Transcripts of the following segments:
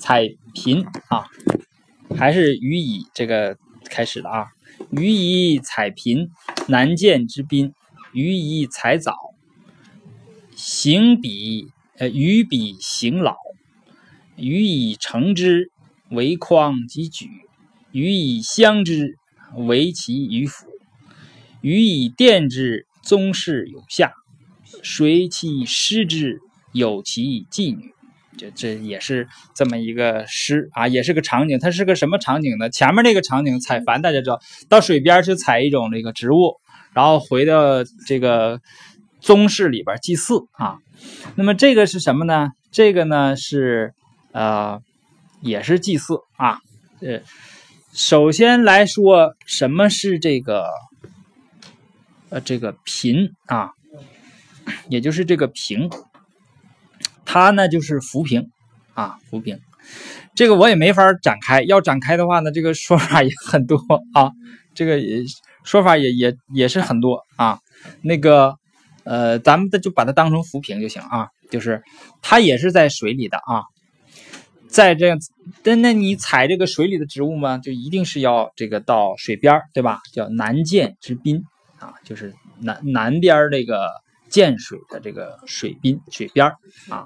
采贫啊，还是予以这个开始的啊。予以采贫，难见之宾；予以采早，行彼呃予彼行老；予以成之，为匡及举；予以相之，为其于辅；予以奠之，宗室有下；随其师之，有其妓女。这这也是这么一个诗啊，也是个场景。它是个什么场景呢？前面那个场景采矾，大家知道，到水边去采一种这个植物，然后回到这个宗室里边祭祀啊。那么这个是什么呢？这个呢是呃，也是祭祀啊。呃，首先来说，什么是这个呃这个贫啊？也就是这个平。它呢就是浮萍，啊浮萍，这个我也没法展开。要展开的话呢，这个说法也很多 啊，这个也说法也也也是很多啊。那个呃，咱们的就把它当成浮萍就行啊，就是它也是在水里的啊，在这样，但那你采这个水里的植物嘛，就一定是要这个到水边对吧？叫南涧之滨啊，就是南南边这个。涧水的这个水滨水边儿啊，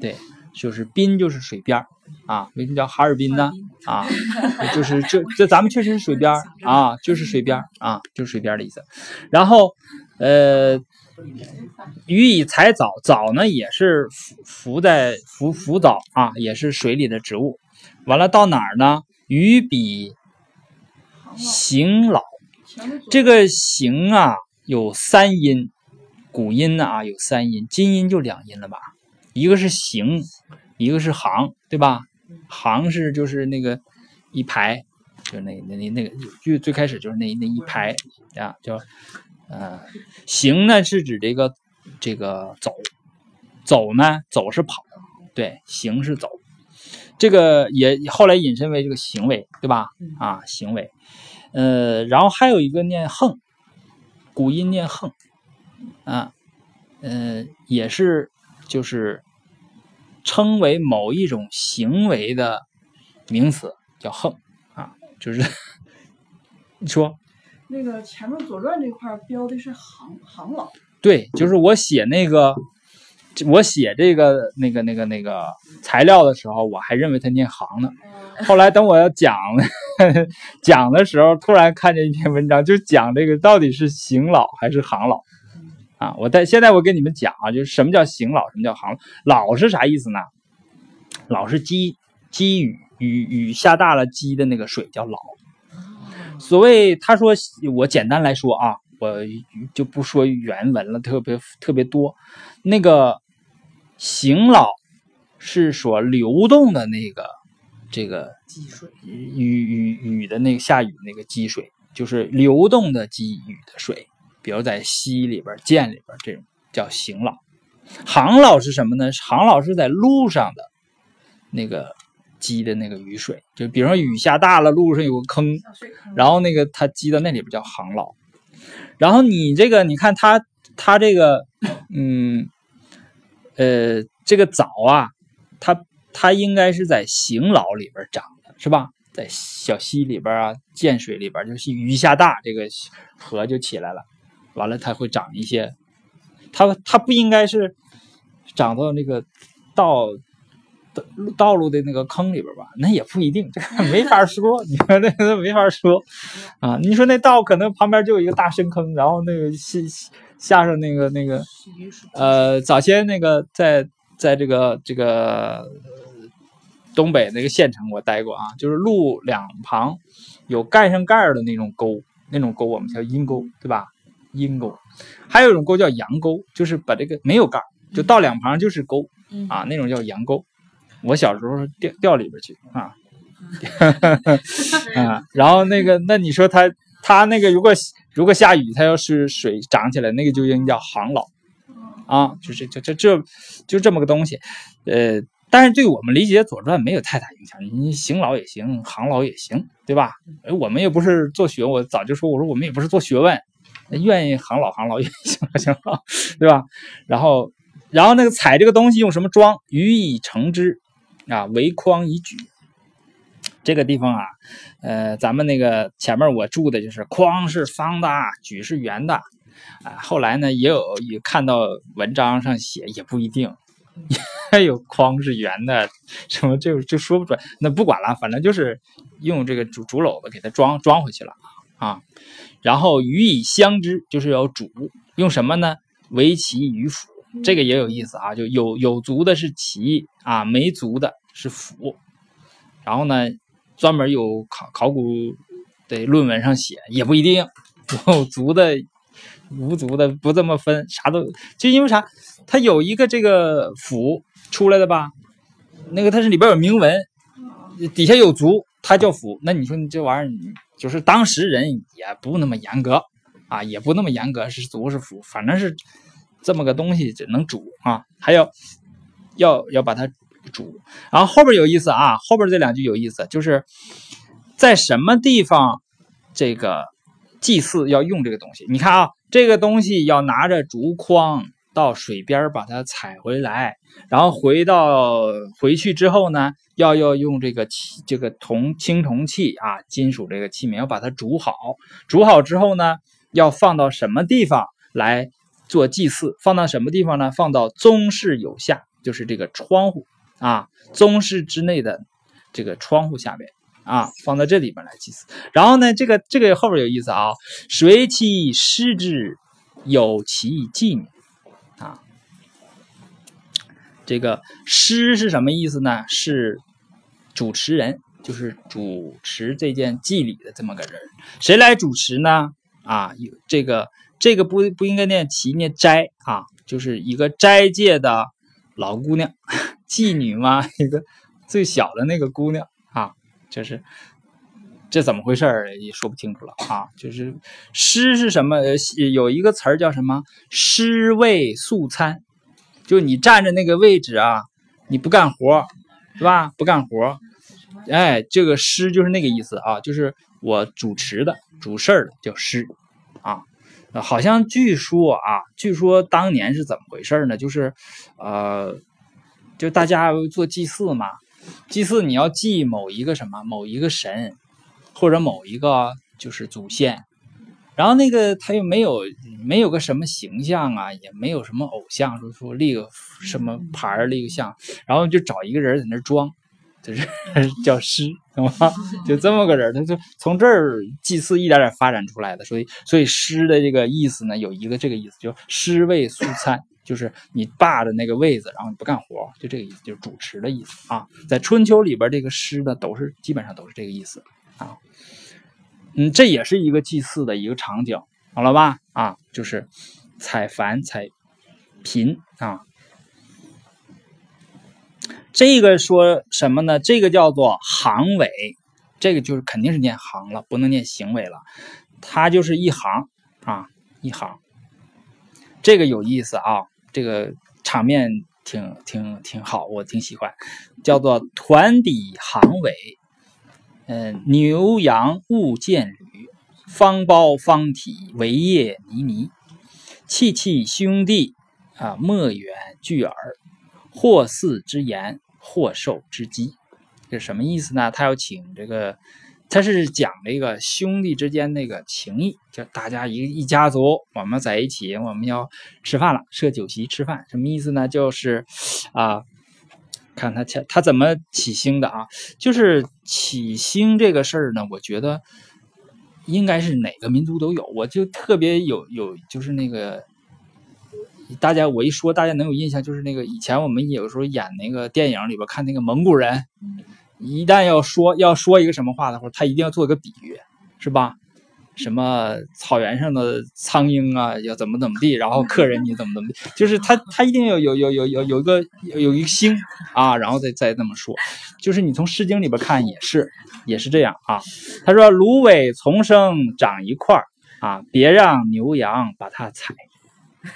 对，就是滨就是水边儿啊，为什么叫哈尔滨呢？啊，就是这这咱们确实是水边儿啊，就是水边儿啊，就是水边的意思。然后呃，予以采藻，藻呢也是浮浮在浮浮藻啊，也是水里的植物。完了到哪儿呢？予比行老，这个行啊有三音。古音呢啊有三音，今音就两音了吧？一个是行，一个是行，对吧？行是就是那个一排，就那那那那个就最开始就是那那一排啊，叫呃行呢是指这个这个走，走呢走是跑，对，行是走，这个也后来引申为这个行为，对吧？啊行为，呃，然后还有一个念横，古音念横。啊，嗯，也是，就是称为某一种行为的名词，叫横啊，就是你 说那个前面《左传》这块标的是行行老，对，就是我写那个，我写这个那个那个那个材料的时候，我还认为他念行呢，后来等我要讲 讲的时候，突然看见一篇文章，就讲这个到底是行老还是行老。啊，我在现在我跟你们讲啊，就是什么叫行老，什么叫行老是啥意思呢？老是积积雨雨雨下大了积的那个水叫老。所谓他说我简单来说啊，我就不说原文了，特别特别多。那个行老是说流动的那个这个积水雨雨雨的那个下雨那个积水，就是流动的积雨的水。比如在溪里边、涧里边，这种叫行老。行老是什么呢？行老是在路上的那个积的那个雨水，就比如说雨下大了，路上有个坑，然后那个它积到那里边叫行老。然后你这个，你看它它这个，嗯，呃，这个藻啊，它它应该是在行老里边长的，是吧？在小溪里边啊、涧水里边，就是雨下大，这个河就起来了。完了，它会长一些，它它不应该是长到那个道道道路的那个坑里边吧？那也不一定，这个没法说。你说那个没法说啊？你说那道可能旁边就有一个大深坑，然后那个下下上那个那个呃，早先那个在在这个这个东北那个县城我待过啊，就是路两旁有盖上盖的那种沟，那种沟我们叫阴沟，对吧？阴沟，还有一种沟叫阳沟，就是把这个没有盖就到两旁就是沟啊，那种叫阳沟。我小时候掉掉里边去啊，啊，然后那个那你说他他那个如果如果下雨，他要是水涨起来，那个就应该叫行老。啊，就是就就这就这么个东西，呃，但是对我们理解《左传》没有太大影响，你行老也行，行老也行，对吧？哎，我们也不是做学，我早就说，我说我们也不是做学问。愿意行老行老，愿意行老行老，对吧？然后，然后那个采这个东西用什么装？予以成之，啊，为筐以举。这个地方啊，呃，咱们那个前面我注的就是筐是方的，举是圆的。啊，后来呢也有也看到文章上写，也不一定，也 有筐是圆的，什么就就说不准。那不管了，反正就是用这个竹竹篓子给它装装回去了啊。然后予以相知，就是要主用什么呢？为其与辅，这个也有意思啊。就有有足的是其啊，没足的是辅。然后呢，专门有考考古的论文上写，也不一定有足的。无足的不这么分，啥都就因为啥？它有一个这个府出来的吧？那个它是里边有铭文，底下有足，它叫符。那你说你这玩意儿，就是当时人也不那么严格啊，也不那么严格，是足是符，反正是这么个东西，只能煮啊，还要要要把它煮。然后后边有意思啊，后边这两句有意思，就是在什么地方这个祭祀要用这个东西？你看啊。这个东西要拿着竹筐到水边把它采回来，然后回到回去之后呢，要要用这个这个铜青铜器啊，金属这个器皿要把它煮好，煮好之后呢，要放到什么地方来做祭祀？放到什么地方呢？放到宗室有下，就是这个窗户啊，宗室之内的这个窗户下面。啊，放到这里边来祭祀。然后呢，这个这个后边有意思啊，谁其师之有其妓女啊？这个师是什么意思呢？是主持人，就是主持这件祭礼的这么个人。谁来主持呢？啊，这个这个不不应该念齐念斋啊，就是一个斋戒的老姑娘，妓女嘛，一个最小的那个姑娘啊。就是这怎么回事也说不清楚了啊！就是师是什么？有一个词儿叫什么？师位素餐，就你站着那个位置啊，你不干活，是吧？不干活，哎，这个师就是那个意思啊，就是我主持的、主事儿的叫师啊。好像据说啊，据说当年是怎么回事呢？就是呃，就大家做祭祀嘛。祭祀你要祭某一个什么某一个神，或者某一个就是祖先，然后那个他又没有没有个什么形象啊，也没有什么偶像，说说立个什么牌儿立个像，然后就找一个人在那装，就是 叫师，懂吗？就这么个人，他就从这儿祭祀一点点发展出来的，所以所以师的这个意思呢，有一个这个意思，就师位素餐。就是你霸着那个位子，然后你不干活，就这个意思，就是主持的意思啊。在春秋里边，这个师呢，都是基本上都是这个意思啊。嗯，这也是一个祭祀的一个场景，好了吧？啊，就是采繁采贫啊。这个说什么呢？这个叫做行尾，这个就是肯定是念行了，不能念行尾了。它就是一行啊，一行。这个有意思啊。这个场面挺挺挺好，我挺喜欢，叫做团底行尾，嗯，牛羊勿见履，方包方体，围叶泥泥，戚戚兄弟啊，莫远聚耳，或似之言，或受之机，这什么意思呢？他要请这个。他是讲这个兄弟之间那个情谊，就大家一一家族，我们在一起，我们要吃饭了，设酒席吃饭，什么意思呢？就是啊，看他他他怎么起兴的啊？就是起兴这个事儿呢，我觉得应该是哪个民族都有，我就特别有有就是那个大家我一说大家能有印象，就是那个以前我们有时候演那个电影里边看那个蒙古人。一旦要说要说一个什么话的话，他一定要做一个比喻，是吧？什么草原上的苍鹰啊，要怎么怎么地，然后客人你怎么怎么地，就是他他一定要有有有有有一个有一个星啊，然后再再这么说。就是你从《诗经》里边看也是也是这样啊。他说：“芦苇丛生长一块儿啊，别让牛羊把它踩。”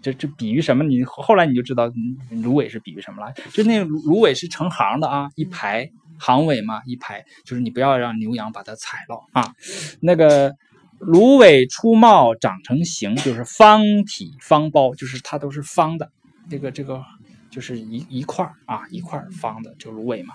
这这比喻什么？你后来你就知道芦苇是比喻什么了。就那芦苇是成行的啊，一排行尾嘛，一排就是你不要让牛羊把它踩了啊。那个芦苇出茂长成形，就是方体方包，就是它都是方的。这个这个就是一一块啊，一块方的，就芦苇嘛。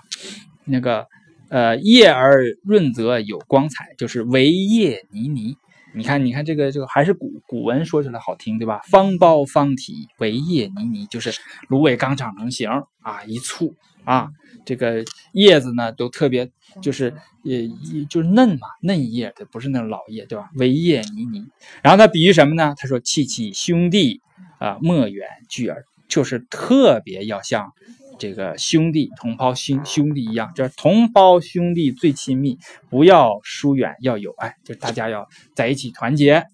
那个呃，叶而润泽有光彩，就是惟叶泥泥。你看，你看这个这个还是古古文说起来好听，对吧？方苞方体，惟叶泥泥，就是芦苇刚长成形啊，一簇啊，这个叶子呢都特别，就是也就是嫩嘛，嫩叶它，不是那种老叶，对吧？惟叶泥泥。然后他比喻什么呢？他说：“戚戚兄弟啊，莫远距耳。”就是特别要像这个兄弟同胞兄兄弟一样，就是同胞兄弟最亲密，不要疏远，要有爱，就是大家要在一起团结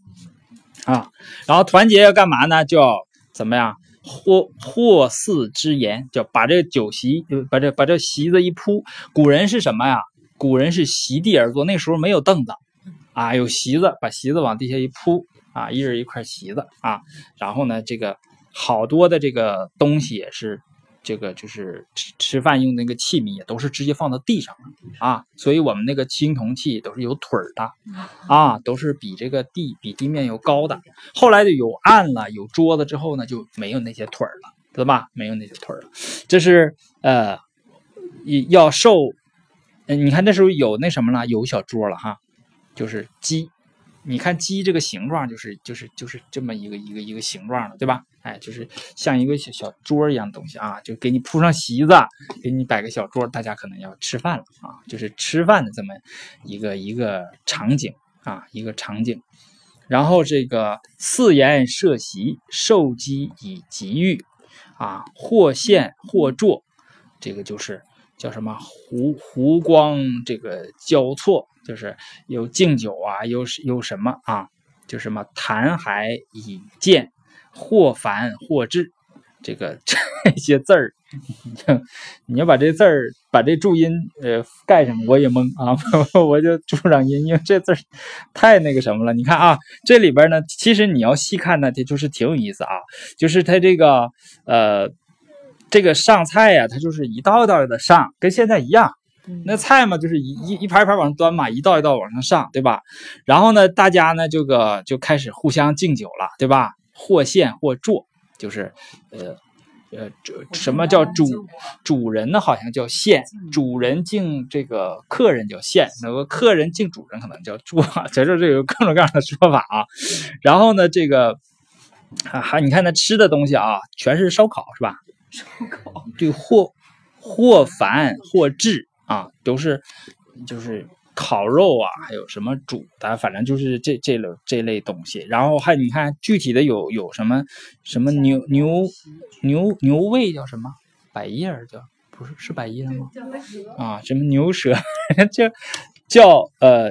啊。然后团结要干嘛呢？就要怎么样？或或似之言，就把这酒席，把这把这席子一铺。古人是什么呀？古人是席地而坐，那时候没有凳子啊，有席子，把席子往地下一铺啊，一人一块席子啊。然后呢，这个。好多的这个东西也是，这个就是吃吃饭用那个器皿也都是直接放到地上啊，所以我们那个青铜器都是有腿儿的啊，都是比这个地比地面要高的。后来就有案了，有桌子之后呢，就没有那些腿儿了，对吧？没有那些腿儿了。这是呃，要受，你看那时候有那什么了，有小桌了哈，就是鸡。你看鸡这个形状，就是就是就是这么一个一个一个形状的，对吧？哎，就是像一个小小桌一样东西啊，就给你铺上席子，给你摆个小桌，大家可能要吃饭了啊，就是吃饭的这么一个一个场景啊，一个场景。然后这个四言设席，受鸡以吉喻啊，或现或坐，这个就是叫什么湖湖光这个交错。就是有敬酒啊，有有什么啊？就什么谈海以见，或繁或至，这个 这些字儿，你要把这字儿把这注音呃盖上，我也懵啊，我就注上音，因为这字儿太那个什么了。你看啊，这里边呢，其实你要细看呢，它就是挺有意思啊，就是它这个呃这个上菜呀，它就是一道一道的上，跟现在一样。那菜嘛，就是一一一盘一盘往上端嘛，一道一道往上上，对吧？然后呢，大家呢这个就开始互相敬酒了，对吧？或献或坐，就是呃呃，这什么叫主主人呢？好像叫献，主人敬这个客人叫献，那个客人敬主人可能叫坐，在这这有各种各样的说法啊。然后呢，这个还你看那吃的东西啊，全是烧烤是吧？烧烤对，或或繁或至。啊，都是就是烤肉啊，还有什么煮的，反正就是这这类这类东西。然后还你看具体的有有什么什么牛牛牛牛胃叫什么百叶叫不是是百叶吗？啊，什么牛舌 叫叫呃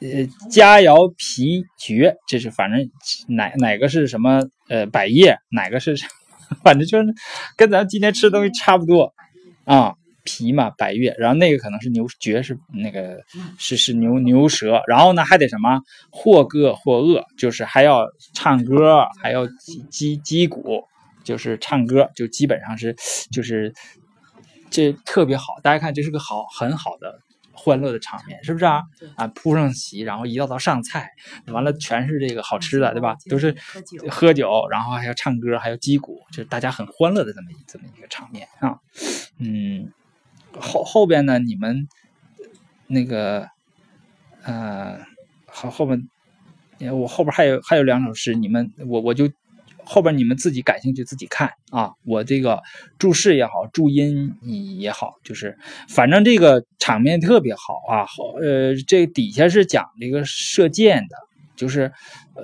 呃佳肴皮蕨，这是反正哪哪个是什么呃百叶，哪个是 反正就是跟咱今天吃的东西差不多啊。皮嘛，白月，然后那个可能是牛绝是那个是是牛牛舌，然后呢还得什么或歌或乐，就是还要唱歌，还要击击鼓，就是唱歌，就基本上是就是这特别好。大家看，这是个好很好的欢乐的场面，是不是啊？啊，铺上席，然后一道道上菜，完了全是这个好吃的，对吧？都是喝酒，然后还要唱歌，还要击鼓，就是大家很欢乐的这么这么一个场面啊，嗯。后后边呢？你们那个，呃，后后面，我后边还有还有两首诗，你们我我就后边你们自己感兴趣自己看啊。我这个注释也好，注音也好，就是反正这个场面特别好啊。好，呃，这底下是讲这个射箭的。就是，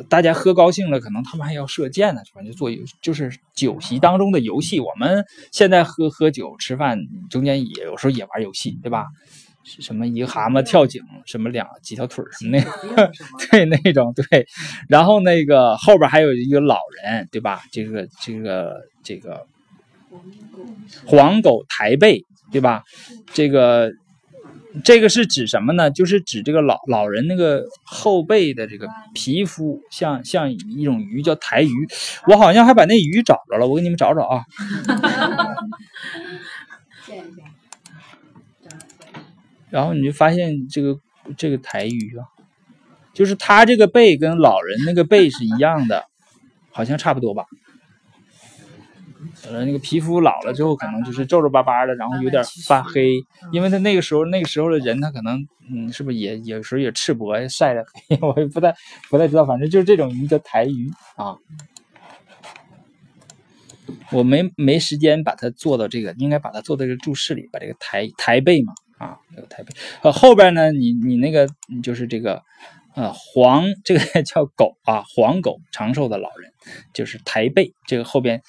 大家喝高兴了，可能他们还要射箭呢，反正？做，就是酒席当中的游戏。我们现在喝喝酒吃饭，中间也有时候也玩游戏，对吧？什么一个蛤蟆跳井，什么两几条腿什么那，对那种对。然后那个后边还有一个老人，对吧？这个这个这个黄狗抬背，对吧？这个。这个是指什么呢？就是指这个老老人那个后背的这个皮肤，像像一种鱼叫抬鱼。我好像还把那鱼找着了，我给你们找找啊。然后你就发现这个这个台鱼啊，就是它这个背跟老人那个背是一样的，好像差不多吧。呃，那个皮肤老了之后，可能就是皱皱巴巴的，然后有点发黑，因为他那个时候那个时候的人，他可能嗯，是不是也有时候也赤膊晒的黑，我也不太不太知道，反正就是这种鱼叫台鱼啊。我没没时间把它做到这个，应该把它做到这个注释里，把这个台台背嘛啊，这个台背。呃，后边呢，你你那个就是这个呃黄，这个 叫狗啊，黄狗长寿的老人，就是台背。这个后边，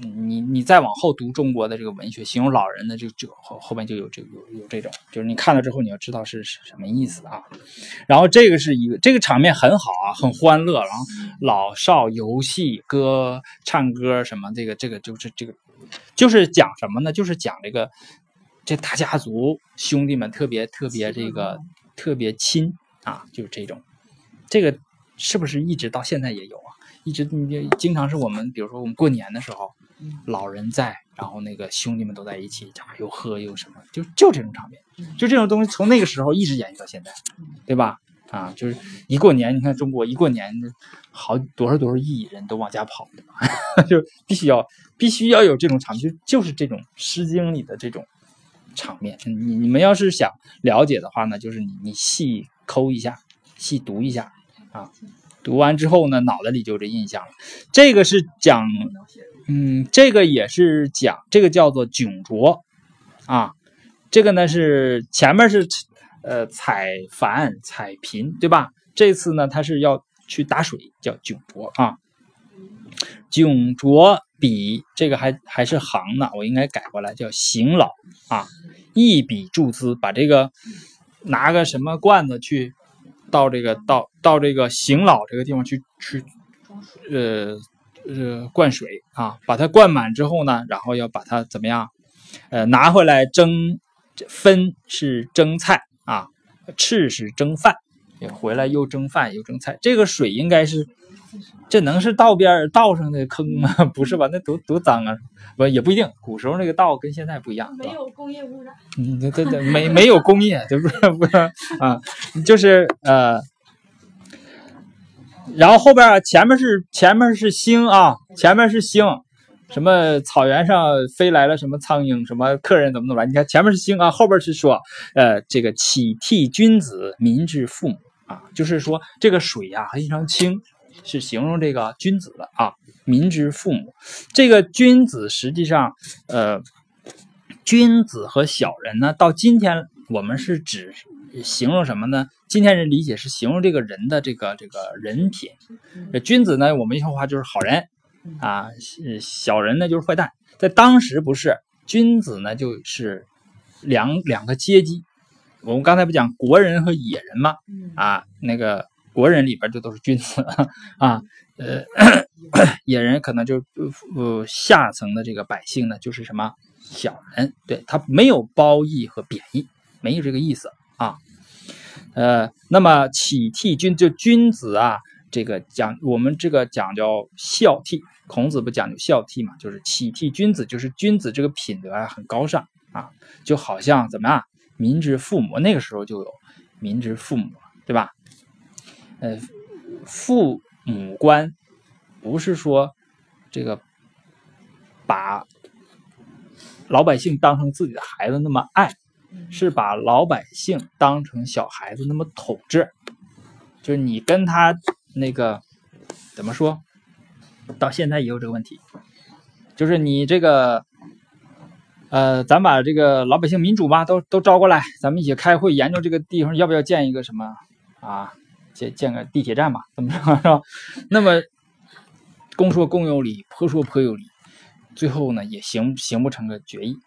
你你再往后读中国的这个文学，形容老人的就这后后边就有这个有有这种，就是你看了之后你要知道是什么意思啊。然后这个是一个这个场面很好啊，很欢乐，然后老少游戏、歌唱歌什么，这个这个就是这个就是讲什么呢？就是讲这个这大家族兄弟们特别特别这个特别亲啊，就是这种，这个是不是一直到现在也有啊？一直你经常是我们，比如说我们过年的时候，老人在，然后那个兄弟们都在一起，家又喝又什么，就就这种场面，就这种东西从那个时候一直延续到现在，对吧？啊，就是一过年，你看中国一过年，好多少多少亿人都往家跑，对吧？就必须要必须要有这种场面，就就是这种《诗经》里的这种场面。你你们要是想了解的话呢，就是你你细抠一下，细读一下啊。读完之后呢，脑子里就有这印象了。这个是讲，嗯，这个也是讲，这个叫做窘卓啊。这个呢是前面是呃采矾采贫，对吧？这次呢他是要去打水，叫窘卓啊。窘卓笔这个还还是行呢，我应该改过来叫行老啊。一笔注资，把这个拿个什么罐子去。到这个到到这个行老这个地方去去，呃呃灌水啊，把它灌满之后呢，然后要把它怎么样？呃，拿回来蒸，分是蒸菜啊，翅是蒸饭，回来又蒸饭又蒸菜。这个水应该是。这能是道边道上的坑吗？不是吧？那多多脏啊！不也不一定。古时候那个道跟现在不一样，没有工业污染。嗯，对对对，没没有工业，对不是？不是啊，就是呃，然后后边前面是前面是星啊，前面是星，什么草原上飞来了什么苍蝇，什么客人怎么怎么来？你看前面是星啊，后边是说呃，这个启替君子，民之父母啊，就是说这个水呀非常清。是形容这个君子的啊，民之父母。这个君子实际上，呃，君子和小人呢，到今天我们是指形容什么呢？今天人理解是形容这个人的这个这个人品。君子呢，我们一句话就是好人啊，小人呢就是坏蛋。在当时不是，君子呢就是两两个阶级。我们刚才不讲国人和野人吗？啊，那个。国人里边就都是君子 啊，呃，野人可能就呃下层的这个百姓呢，就是什么小人，对他没有褒义和贬义，没有这个意思啊。呃，那么启替君就君子啊，这个讲我们这个讲究孝悌，孔子不讲究孝悌嘛，就是启替君子，就是君子这个品德啊很高尚啊，就好像怎么样，民之父母，那个时候就有民之父母，对吧？呃，父母官不是说这个把老百姓当成自己的孩子那么爱，是把老百姓当成小孩子那么统治。就是你跟他那个怎么说，到现在也有这个问题。就是你这个，呃，咱把这个老百姓民主嘛，都都招过来，咱们一起开会研究这个地方要不要建一个什么啊？建建个地铁站吧，怎么着 是吧？那么公说公有理，婆说婆有理，最后呢也行行不成个决议。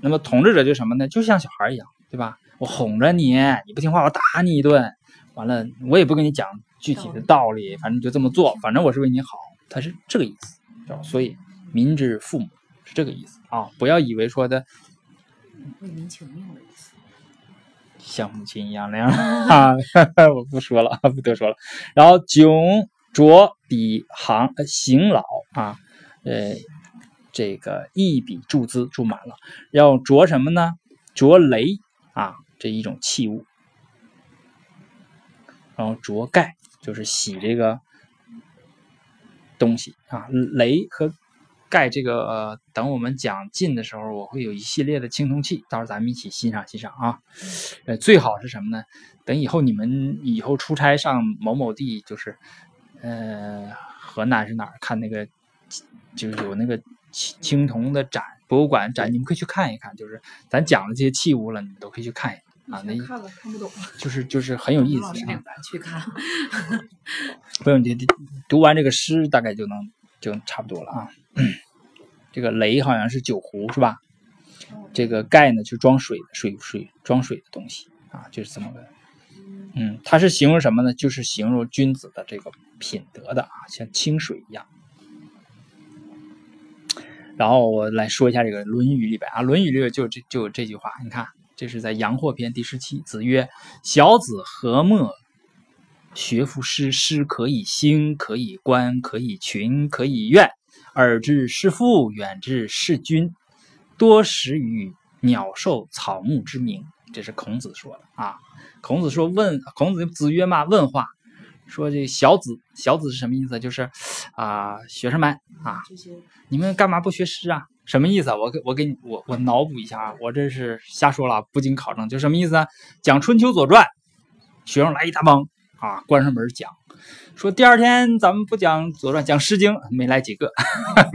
那么统治者就什么呢？就像小孩一样，对吧？我哄着你，你不听话，我打你一顿。完了，我也不跟你讲具体的道理，反正就这么做，反正我是为你好，他是这个意思。所以民之父母是这个意思啊！不要以为说的为民请命的意思。像母亲一样那样 啊！我不说了，不多说了。然后囧卓比行行老啊，呃，这个一笔注资注满了。要着什么呢？着雷啊，这一种器物。然后着盖就是洗这个东西啊。雷和钙这个呃，等我们讲进的时候，我会有一系列的青铜器，到时候咱们一起欣赏欣赏啊。呃，最好是什么呢？等以后你们以后出差上某某地，就是呃河南是哪儿看那个，就是有那个青青铜的展，博物馆展，你们可以去看一看。就是咱讲的这些器物了，你们都可以去看一看啊。那看了看不懂，就是就是很有意思老师领咱去看。不用你读完这个诗，大概就能就差不多了啊。这个雷好像是酒壶是吧？这个盖呢，就装水水水装水的东西啊，就是这么个。嗯，它是形容什么呢？就是形容君子的这个品德的啊，像清水一样。然后我来说一下这个《论语》里边啊，《论语》里边就这就有这句话，你看，这是在阳货篇第十七。子曰：“小子何莫学夫诗？诗可以兴，可以观，可以群，可以怨。耳之视父，远之视君，多识于鸟兽草木之名。”这是孔子说的啊。孔子说：“问孔子子曰嘛？问话，说这小子，小子是什么意思？就是啊，学生们啊，你们干嘛不学诗啊？什么意思啊？我给我给你我我脑补一下啊，我这是瞎说了，不经考证，就什么意思啊？讲春秋左传，学生来一大帮啊，关上门讲，说第二天咱们不讲左传，讲诗经，没来几个，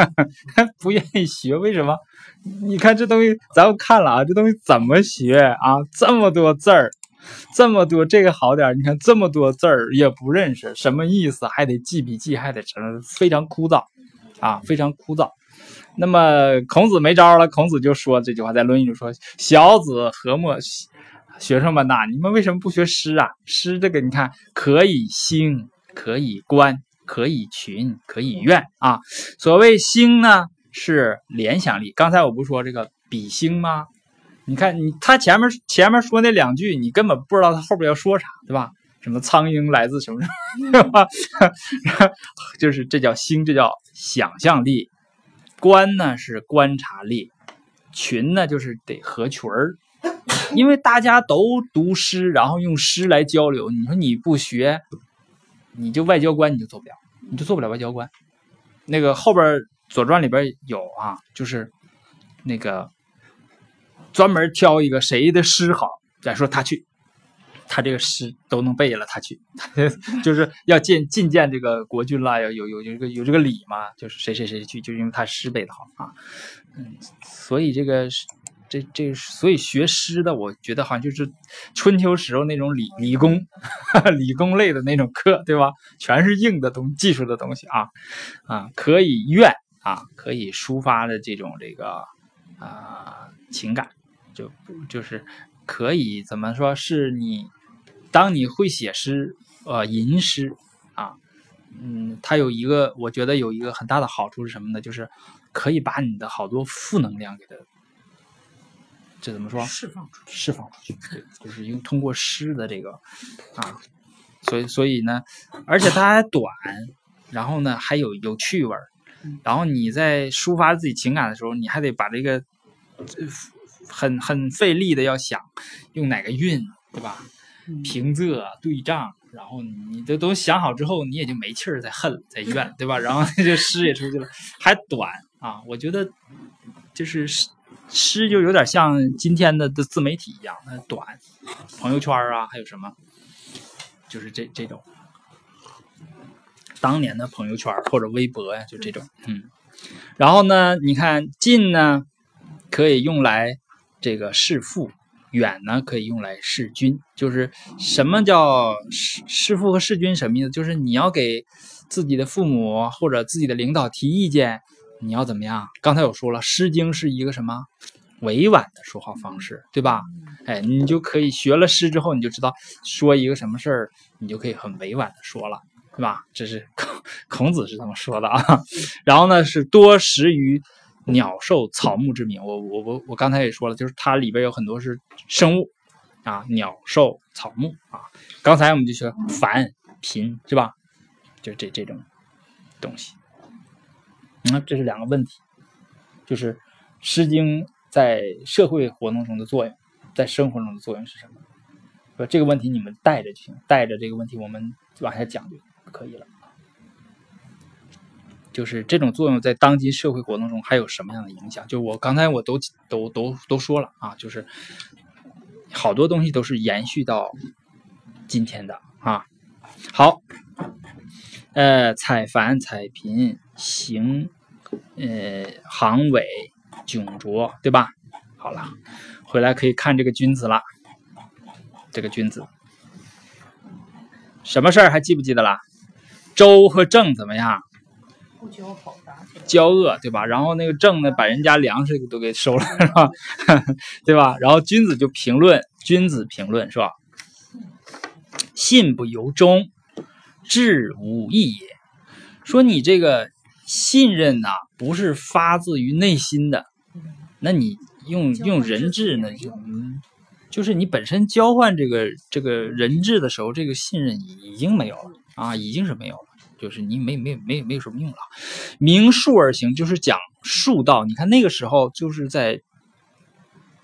不愿意学，为什么？你看这东西，咱们看了啊，这东西怎么学啊？这么多字儿。”这么多，这个好点儿你看这么多字儿也不认识，什么意思？还得记笔记，还得什么，非常枯燥，啊，非常枯燥。那么孔子没招了，孔子就说这句话，在《论语》里说：“小子何莫？学生们呐，你们为什么不学诗啊？诗这个你看，可以兴，可以观，可以群，可以怨啊。所谓兴呢，是联想力。刚才我不说这个比兴吗？”你看，你他前面前面说那两句，你根本不知道他后边要说啥，对吧？什么苍鹰来自什么什么，对吧？就是这叫兴，这叫想象力。观呢是观察力，群呢就是得合群儿，因为大家都读诗，然后用诗来交流。你说你不学，你就外交官你就做不了，你就做不了外交官。那个后边《左传》里边有啊，就是那个。专门挑一个谁的诗好，再说他去，他这个诗都能背了，他去，就是要进觐见这个国君啦，要有有有这个有这个礼嘛，就是谁谁谁去，就因为他诗背的好啊，嗯，所以这个这这所以学诗的，我觉得好像就是春秋时候那种理理工 理工类的那种课，对吧？全是硬的东技术的东西啊啊，可以怨啊，可以抒发的这种这个啊情感。就就是可以怎么说是你，当你会写诗，呃，吟诗啊，嗯，它有一个，我觉得有一个很大的好处是什么呢？就是可以把你的好多负能量给它，这怎么说？释放出去，释放出去，就是用通过诗的这个啊，所以所以呢，而且它还短，然后呢还有有趣味儿，然后你在抒发自己情感的时候，你还得把这个。很很费力的要想用哪个韵，对吧？平仄对仗，然后你这都想好之后，你也就没气儿再恨了再怨，对吧？然后这诗也出去了，还短啊！我觉得就是诗就有点像今天的的自媒体一样，那短，朋友圈啊，还有什么，就是这这种当年的朋友圈或者微博呀，就这种，嗯。然后呢，你看近呢，可以用来。这个弑父，远呢可以用来弑君，就是什么叫弑弑父和弑君什么意思？就是你要给自己的父母或者自己的领导提意见，你要怎么样？刚才我说了，《诗经》是一个什么委婉的说话方式，对吧？哎，你就可以学了诗之后，你就知道说一个什么事儿，你就可以很委婉的说了，对吧？这是孔孔子是这么说的啊。然后呢，是多识于。鸟兽草木之名，我我我我刚才也说了，就是它里边有很多是生物啊，鸟兽草木啊。刚才我们就说凡贫是吧？就这这种东西。那这是两个问题，就是《诗经》在社会活动中的作用，在生活中的作用是什么？说这个问题你们带着就行，带着这个问题我们往下讲就可以了。就是这种作用在当今社会活动中还有什么样的影响？就我刚才我都都都都说了啊，就是好多东西都是延续到今天的啊。好，呃，采繁、采贫、行，呃，行尾、窘拙，对吧？好了，回来可以看这个君子了。这个君子，什么事儿还记不记得了？周和郑怎么样？不交恶，对吧？然后那个郑呢，把人家粮食都给收了，是吧？对吧？然后君子就评论，君子评论是吧？信不由衷，志无益也。说你这个信任呐、不是发自于内心的，那你用用人质呢，就嗯，就是你本身交换这个这个人质的时候，这个信任已经没有了啊，已经是没有了，就是你没没没没有什么用了。明术而行，就是讲术道。你看那个时候就是在，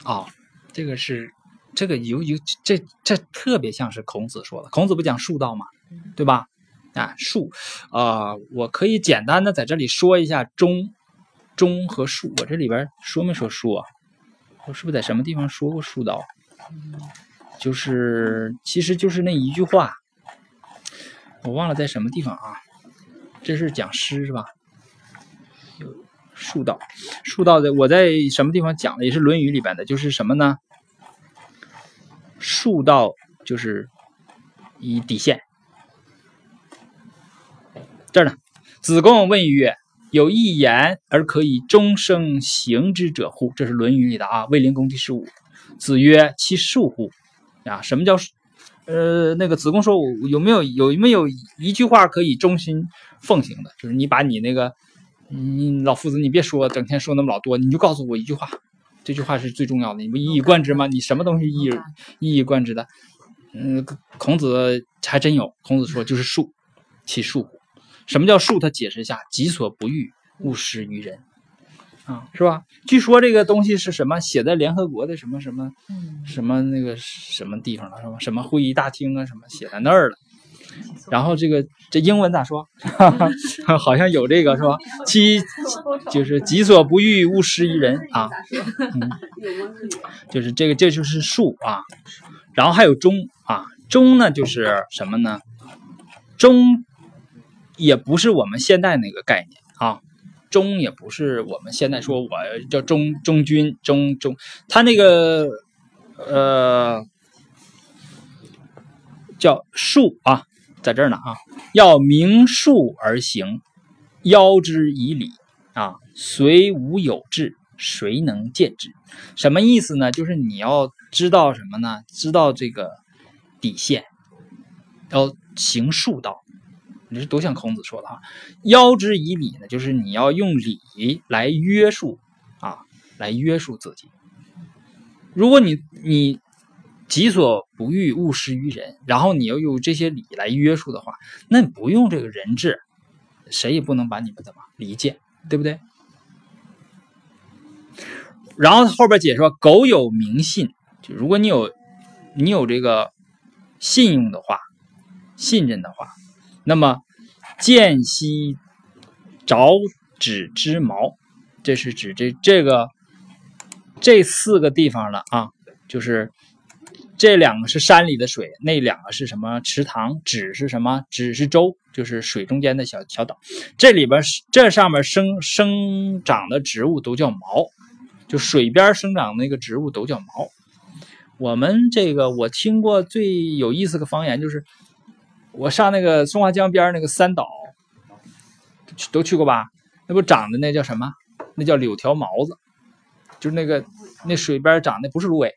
啊、这个是这个有有这这特别像是孔子说的，孔子不讲术道嘛，对吧？啊，术，啊，我可以简单的在这里说一下中中和术。我这里边说没说术啊？我是不是在什么地方说过术道？就是其实就是那一句话，我忘了在什么地方啊。这是讲诗是吧？有术道，术道的我在什么地方讲的？也是《论语》里边的，就是什么呢？术道就是以底线。这儿呢，子贡问曰：“有一言而可以终生行之者乎？”这是《论语》里的啊，《卫灵公》第十五。子曰：“其恕乎？”啊，什么叫？呃，那个子贡说：“我有没有有没有一句话可以忠心奉行的？就是你把你那个，你老夫子，你别说整天说那么老多，你就告诉我一句话，这句话是最重要的。你不一以贯之吗？你什么东西一一以贯之的？嗯，孔子还真有。孔子说就是恕，其恕乎？什么叫术？他解释一下：己所不欲，勿施于人。啊，是吧？据说这个东西是什么？写在联合国的什么什么嗯，什么那个什么地方了，是吧？什么会议大厅啊，什么写在那儿了。然后这个这英文咋说？好像有这个是吧？其就是己所不欲，勿施于人 啊。嗯，就是这个，这就是术啊。然后还有忠啊，忠呢就是什么呢？忠也不是我们现代那个概念啊，忠也不是我们现在说我叫忠忠君忠忠，他那个呃叫术啊，在这儿呢啊，要明术而行，邀之以礼啊，虽无有志，谁能见之？什么意思呢？就是你要知道什么呢？知道这个底线，要行术道。你是多像孔子说的啊！邀之以礼呢，就是你要用礼来约束啊，来约束自己。如果你你己所不欲，勿施于人，然后你要用这些礼来约束的话，那你不用这个人质，谁也不能把你们怎么离间，对不对？然后后边解说，狗有明信，就如果你有你有这个信用的话，信任的话，那么见兮爪指之毛，这是指这这个这四个地方了啊，就是这两个是山里的水，那两个是什么池塘？指是什么？指是洲，就是水中间的小小岛。这里边这上面生生长的植物都叫毛，就水边生长那个植物都叫毛。我们这个我听过最有意思的方言就是，我上那个松花江边那个三岛，都去过吧？那不长的那叫什么？那叫柳条毛子，就是那个那水边长的不是芦苇，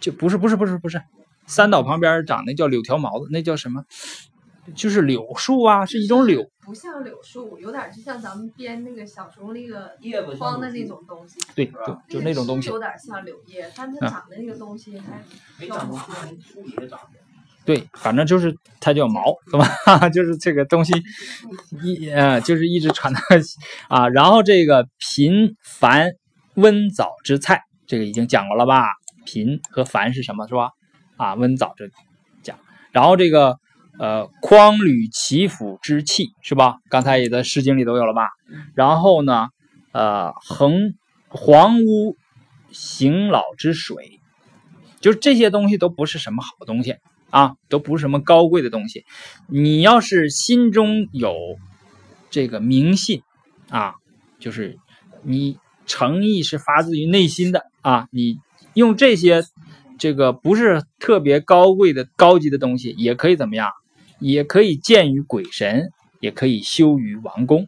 就不是不是不是不是，三岛旁边长那叫柳条毛子，那叫什么？就是柳树啊，是一种柳。不像柳树，有点就像咱们编那个小时候那个叶子方的那种东西，对，就就那种东西是。有点像柳叶，但它啊长的那个东西还没长出树里的长的。对，反正就是它叫毛，对吧？就是这个东西一呃，就是一直传到啊。然后这个频繁温早之菜，这个已经讲过了吧？频和繁是什么，是吧？啊，温早这讲。然后这个呃，匡履其府之器是吧？刚才也在《诗经》里都有了吧？然后呢，呃，横黄屋行老之水，就是这些东西都不是什么好东西啊，都不是什么高贵的东西。你要是心中有这个明信啊，就是你诚意是发自于内心的啊，你用这些这个不是特别高贵的高级的东西，也可以怎么样？也可以见于鬼神，也可以修于王宫，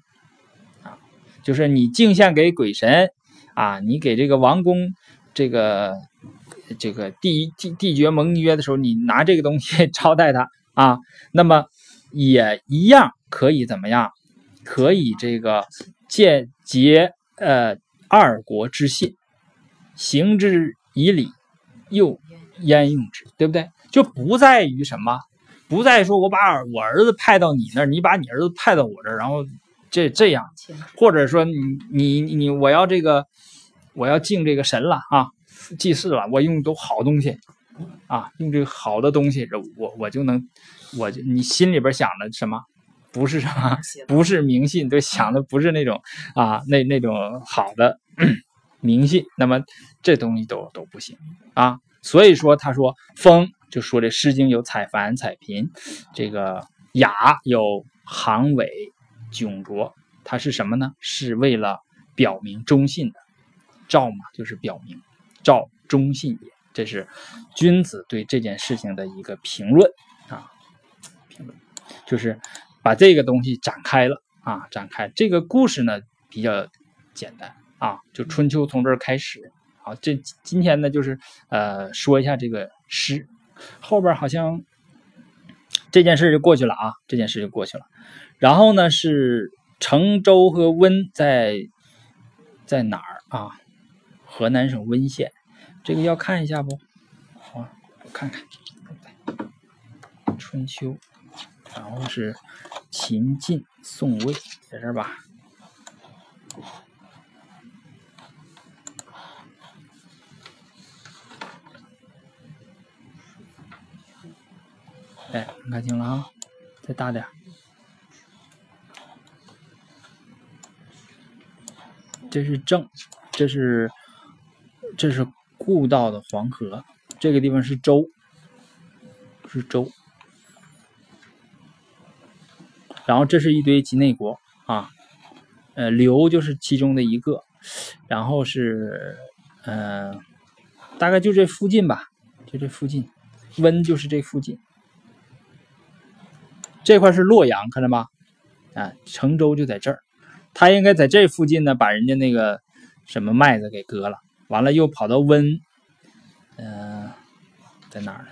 啊，就是你敬献给鬼神啊，你给这个王宫这个这个缔缔缔结盟约的时候，你拿这个东西 招待他啊，那么也一样可以怎么样？可以这个见结呃二国之信，行之以礼，又焉用之，对不对？就不在于什么。不再说我把我儿子派到你那儿，你把你儿子派到我这儿，然后这这样，或者说你你你我要这个我要敬这个神了啊，祭祀了，我用都好东西啊，用这个好的东西，我我就能，我就你心里边想的什么？不是什么？不是迷信，都想的不是那种啊，那那种好的迷信，那么这东西都都不行啊。所以说，他说风。就说这《诗经》有采繁、采贫，这个雅有行尾、迥卓，它是什么呢？是为了表明忠信的。赵嘛，就是表明赵忠信也。这是君子对这件事情的一个评论啊，评论就是把这个东西展开了啊，展开这个故事呢比较简单啊，就春秋从这儿开始。好，这今天呢就是呃说一下这个诗。后边好像这件事就过去了啊，这件事就过去了。然后呢，是成州和温在在哪儿啊？河南省温县，这个要看一下不？啊，我看看，春秋，然后是秦晋宋魏，在这儿吧。哎，看清了啊！再大点。这是正，这是这是故道的黄河，这个地方是周，是周。然后这是一堆畿内国啊，呃，刘就是其中的一个，然后是嗯，大概就这附近吧，就这附近，温就是这附近。这块是洛阳，看着吗？啊，成州就在这儿，他应该在这附近呢，把人家那个什么麦子给割了，完了又跑到温，嗯，在哪儿呢？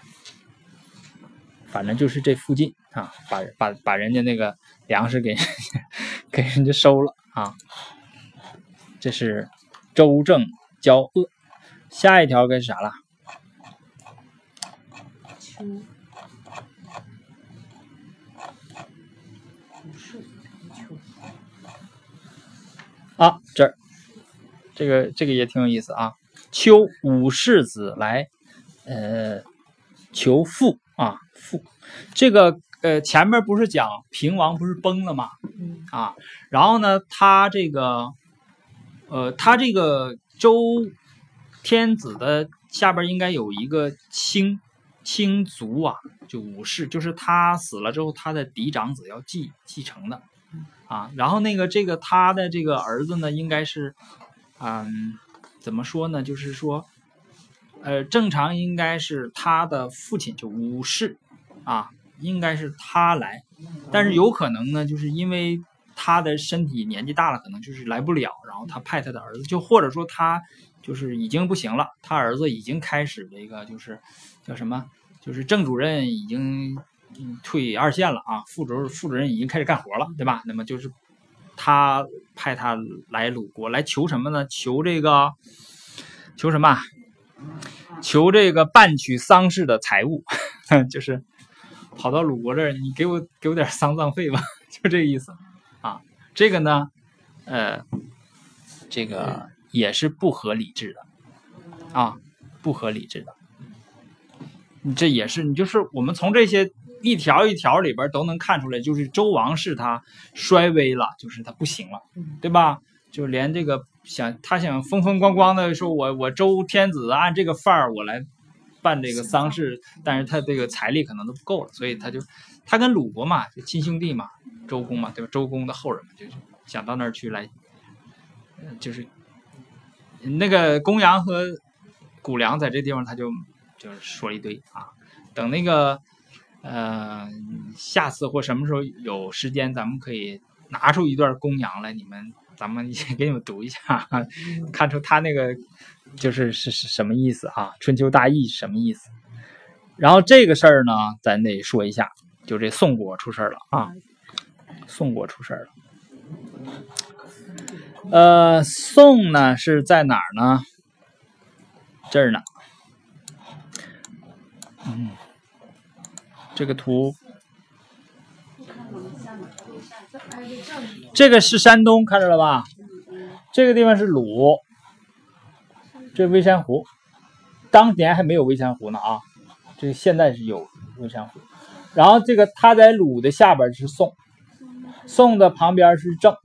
反正就是这附近啊，把把把人家那个粮食给 给人家收了啊。这是周正交恶，下一条该是啥了？秋。啊，这儿，这个这个也挺有意思啊。秋五世子来，呃，求父啊，父。这个呃，前面不是讲平王不是崩了吗？啊，然后呢，他这个，呃，他这个周天子的下边应该有一个卿卿族啊，就武士，就是他死了之后，他的嫡长子要继继承的。啊，然后那个这个他的这个儿子呢，应该是，嗯，怎么说呢？就是说，呃，正常应该是他的父亲就武士，啊，应该是他来，但是有可能呢，就是因为他的身体年纪大了，可能就是来不了，然后他派他的儿子，就或者说他就是已经不行了，他儿子已经开始这个就是叫什么，就是郑主任已经。退二线了啊，副主副主任已经开始干活了，对吧？那么就是他派他来鲁国来求什么呢？求这个求什么？求这个办取丧事的财物，就是跑到鲁国这儿，你给我给我点丧葬费吧，就这意思啊。这个呢，呃，这个也是不合理智的啊，不合理智的。这也是你就是我们从这些。一条一条里边都能看出来，就是周王室他衰微了，就是他不行了，对吧？就连这个想他想风风光光的说，我我周天子按这个范儿我来办这个丧事，但是他这个财力可能都不够了，所以他就他跟鲁国嘛，就亲兄弟嘛，周公嘛，对吧？周公的后人嘛，就是想到那儿去来，呃就是那个公羊和谷梁在这地方，他就就是说了一堆啊。等那个呃下次或什么时候有时间，咱们可以拿出一段公羊来，你们咱们也 给你们读一下，看出他那个就是是是什么意思啊？春秋大义什么意思？然后这个事儿呢，咱得说一下，就这宋国出事儿了啊，宋国出事儿了。呃，宋呢是在哪儿呢？这儿呢。嗯，这个图，这个是山东，看着了吧？这个地方是鲁，这微山湖，当年还没有微山湖呢啊，这现在是有微山湖。然后这个它在鲁的下边是宋，宋的旁边是郑，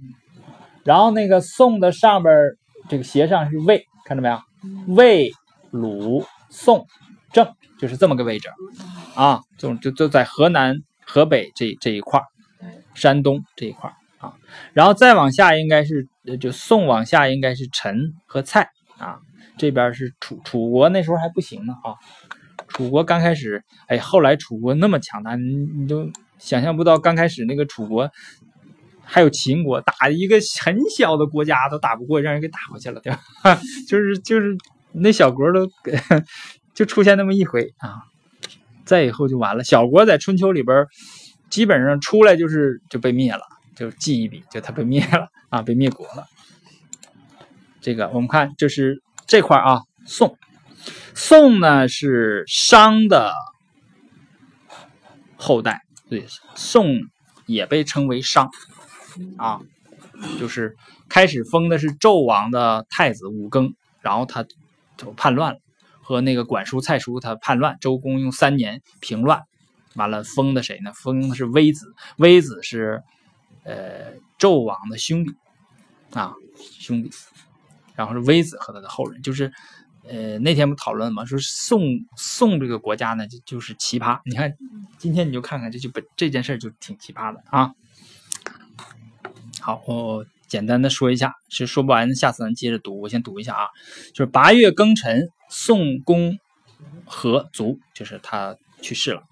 然后那个宋的上边这个斜上是魏，看到没有？魏、鲁、宋、就是这么个位置啊，就就就在河南、河北这这一块儿，山东这一块儿啊，然后再往下应该是呃就宋往下应该是陈和蔡啊，这边是楚楚国那时候还不行呢啊，楚国刚开始，哎，后来楚国那么强大，你你都想象不到，刚开始那个楚国还有秦国打一个很小的国家都打不过，让人给打回去了，对吧？就是就是那小国都 就出现那么一回啊，再以后就完了。小国在春秋里边基本上出来就是就被灭了，就记一笔，就他被灭了啊，被灭国了。这个我们看，这是这块啊，宋。宋呢是商的后代，对，宋也被称为商啊，就是开始封的是纣王的太子武庚，然后他就叛乱了，和那个管叔、蔡叔他叛乱，周公用三年平乱，完了封的谁呢？封的是微子，微子是呃纣王的兄弟啊，兄弟，然后是微子和他的后人，就是。呃，那天不讨论嘛，说宋宋这个国家呢，就就是奇葩。你看，今天你就看看，这就本这件事就挺奇葩的啊。好，我简单的说一下，是说不完的，下次咱接着读。我先读一下啊，就是八月庚辰，宋公和卒，就是他去世了。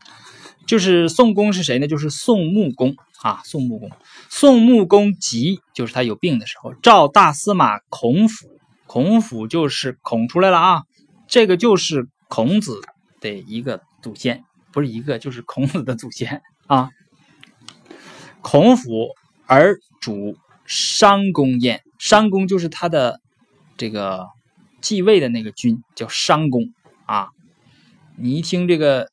就是宋公是谁呢？就是宋穆公啊，宋穆公。宋穆公疾，就是他有病的时候，召大司马孔府。孔府就是孔出来了啊，这个就是孔子的一个祖先，不是一个，就是孔子的祖先啊。孔府而主商公宴，商公就是他的这个继位的那个君，叫商公啊。你一听这个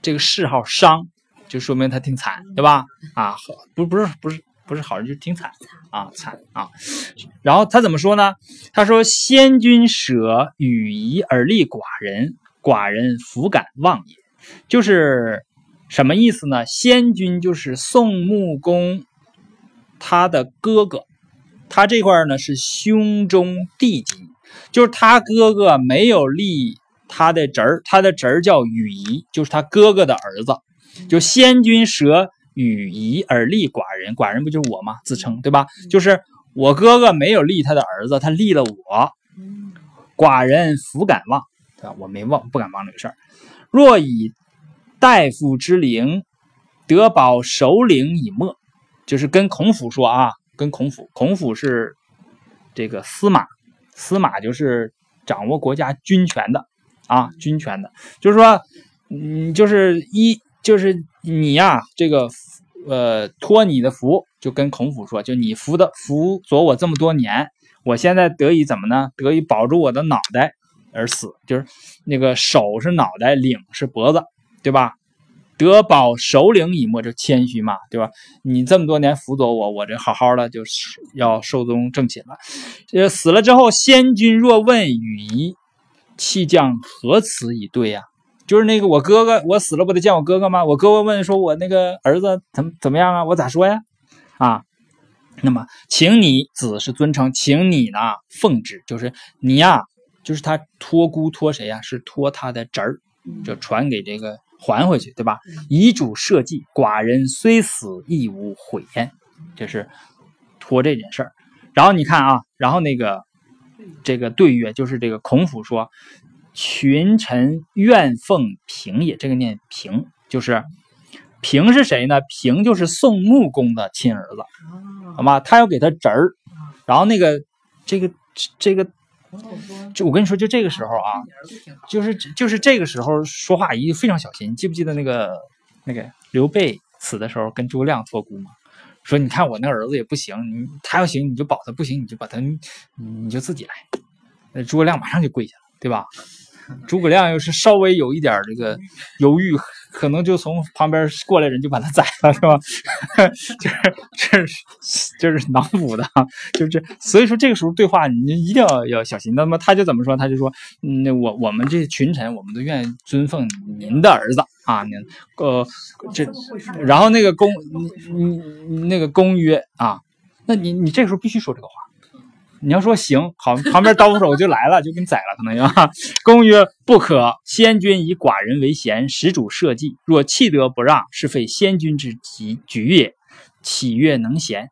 这个谥号商，就说明他挺惨，对吧？啊，不，不是，不是。不是好人就挺惨啊，惨啊！然后他怎么说呢？他说：“先君舍与夷而立寡人，寡人弗敢忘也。”就是什么意思呢？先君就是宋穆公他的哥哥，他这块呢是兄中弟级，就是他哥哥没有立他的侄儿，他的侄儿叫羽仪，就是他哥哥的儿子，就先君舍。与夷而立寡人，寡人不就是我吗？自称对吧？就是我哥哥没有立他的儿子，他立了我。寡人弗敢忘，对吧？我没忘，不敢忘这个事儿。若以大夫之灵，得保首领以没，就是跟孔府说啊，跟孔府，孔府是这个司马，司马就是掌握国家军权的啊，军权的，就是说，嗯，就是一。就是你呀，这个呃，托你的福，就跟孔府说，就你福的辅佐我这么多年，我现在得以怎么呢？得以保住我的脑袋而死，就是那个手是脑袋，领是脖子，对吧？得保首领以没，就谦虚嘛，对吧？你这么多年辅佐我，我这好好的就是要寿终正寝了。呃，死了之后，先君若问羽仪，弃将何辞以对呀？就是那个我哥哥，我死了不得见我哥哥吗？我哥哥问说，我那个儿子怎怎么样啊？我咋说呀？啊，那么请你子是尊称，请你呢奉旨，就是你呀，就是他托孤托谁呀？是托他的侄儿，就传给这个还回去，对吧？遗嘱社稷，寡人虽死亦无悔焉，这是托这件事儿。然后你看啊，然后那个这个对曰，就是这个孔府说。群臣愿奉平也，这个念平，就是平是谁呢？平就是宋穆公的亲儿子，好吗？他要给他侄儿，然后那个这个这个，就我跟你说，就这个时候啊，就是就是这个时候说话一定非常小心。你记不记得那个那个刘备死的时候跟诸葛亮托孤吗？说你看我那儿子也不行，你他要行你就保他，不行你就把他，你就自己来。那诸葛亮马上就跪下了，对吧？诸葛亮又是稍微有一点这个犹豫，可能就从旁边过来人就把他宰了，是吧？就是这是就是脑补的，就是所以说这个时候对话你一定要要小心。那么他就怎么说？他就说：“那我我们这群臣，我们都愿意尊奉您的儿子啊，您呃这，然后那个公你你那个公曰啊，那你你这个时候必须说这个话。”你要说行好，旁边刀斧手就来了，就给你宰了，可能要。公曰：不可。先君以寡人为贤，使主社稷，若弃德不让，是废先君之吉举也。岂曰能贤？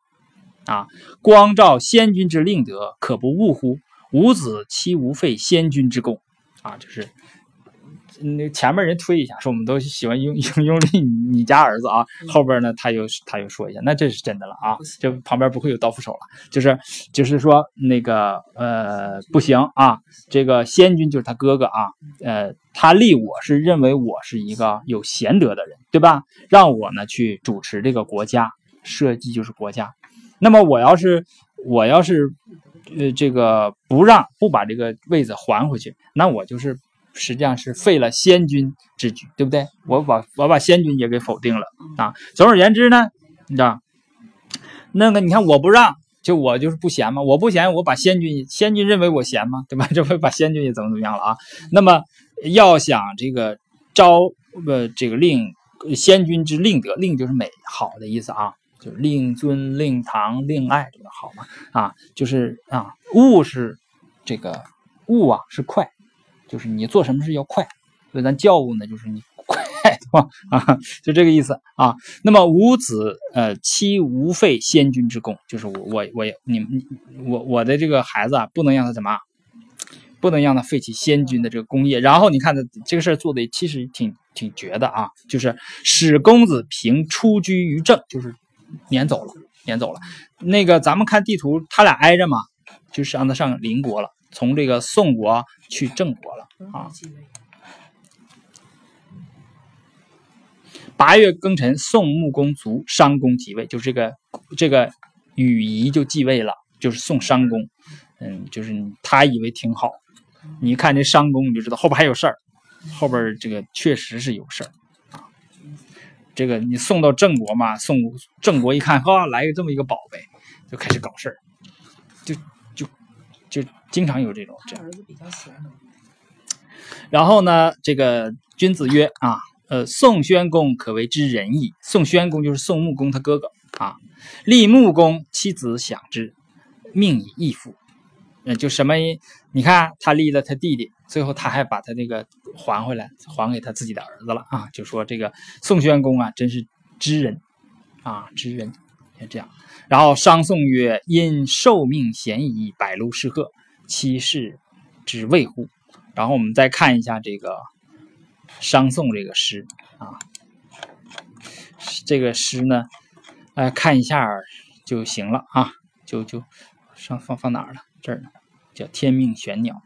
啊，光照先君之令德，可不误乎？吾子岂无废先君之功？啊，就是。那前面人推一下，说我们都喜欢用 用用立你家儿子啊，后边呢他又他又说一下，那这是真的了啊，这旁边不会有刀斧手了，就是就是说那个呃不行啊，这个先君就是他哥哥啊，呃他立我是认为我是一个有贤德的人，对吧？让我呢去主持这个国家，社稷就是国家，那么我要是我要是呃这个不让不把这个位子还回去，那我就是。实际上是废了先君之举，对不对？我把我把先君也给否定了啊。总而言之呢，你知道，那个你看我不让，就我就是不贤嘛。我不贤，我把先君，先君认为我贤嘛，对吧？这不把先君也怎么怎么样了啊？那么要想这个招呃这个令先君之令德，令就是美好的意思啊，就是令尊、令堂、令爱这个好嘛啊，就是啊，物是这个物啊是快。就是你做什么事要快，所以咱教务呢，就是你快，对吧？啊，就这个意思啊。那么五子呃妻无废先君之功，就是我我我你你我我的这个孩子啊，不能让他怎么，不能让他废弃先君的这个功业。然后你看他这个事儿做的其实挺挺绝的啊，就是使公子平出居于政，就是撵走了，撵走了。那个咱们看地图，他俩挨着嘛，就是让他上邻国了。从这个宋国去郑国了啊！八月庚辰，宋穆公卒，商公即位，就是这个这个禹仪就继位了，就是宋商公。嗯，就是他以为挺好，你看这商公你就知道后边还有事儿，后边这个确实是有事儿啊。这个你送到郑国嘛，宋郑国一看，哈，来个这么一个宝贝，就开始搞事儿，就就就。经常有这种这样。然后呢，这个君子曰啊，呃，宋宣公可谓之仁义。宋宣公就是宋穆公他哥哥啊。立穆公妻子享之，命以义父。嗯，就什么？你看他立了他弟弟，最后他还把他那个还回来，还给他自己的儿子了啊。就说这个宋宣公啊，真是知人啊，知人，就这样。然后商颂曰：因受命贤矣，百禄是贺。七世之谓乎？然后我们再看一下这个商颂这个诗啊，这个诗呢，呃，看一下就行了啊，就就上放放哪儿了？这儿呢，叫天命玄鸟，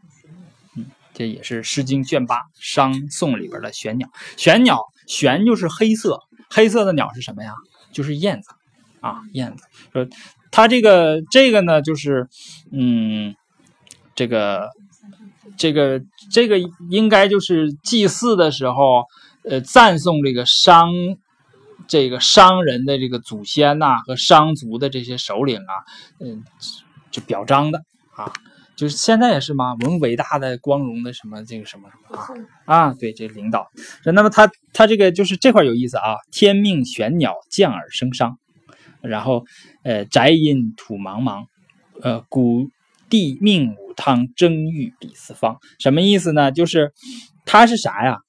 嗯，这也是《诗经》卷八商颂里边的玄鸟。玄鸟，玄就是黑色，黑色的鸟是什么呀？就是燕子啊，燕子。说他这个这个呢，就是嗯。这个，这个，这个应该就是祭祀的时候，呃，赞颂这个商，这个商人的这个祖先呐和商族的这些首领啊，嗯，就表彰的啊。就是现在也是嘛，我们伟大的、光荣的什么这个什么什么啊啊，对，这领导。那么他他这个就是这块有意思啊，天命玄鸟降而生商，然后呃宅阴土茫茫，呃古地命武汤争玉比四方，什么意思呢？就是他是啥呀？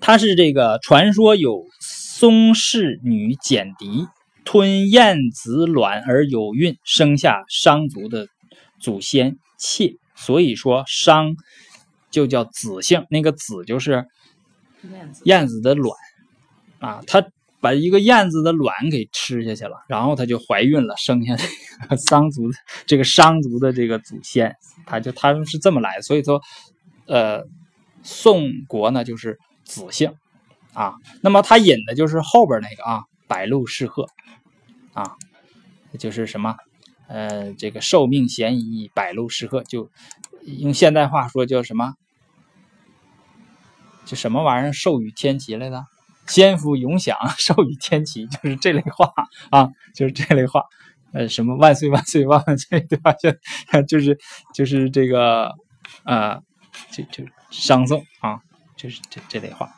他是这个传说有松氏女简狄吞燕子卵而有孕，生下商族的。祖先妾，所以说商就叫子姓，那个子就是燕子的卵啊，他把一个燕子的卵给吃下去了，然后他就怀孕了，生下这个 商族的这个商族的这个祖先，他就他们是这么来，所以说呃宋国呢就是子姓啊，那么他引的就是后边那个啊百禄侍鹤啊，就是什么？呃，这个受命嫌疑，百禄适贺，就用现代话说叫什么？就什么玩意儿？寿与天齐来的，仙福永享，寿与天齐，就是这类话啊，就是这类话。呃，什么万岁万岁万万岁，对吧？就 就是就是这个呃，就就商颂啊，就是这这类话，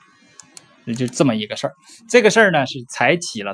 就这么一个事儿。这个事儿呢，是才起了。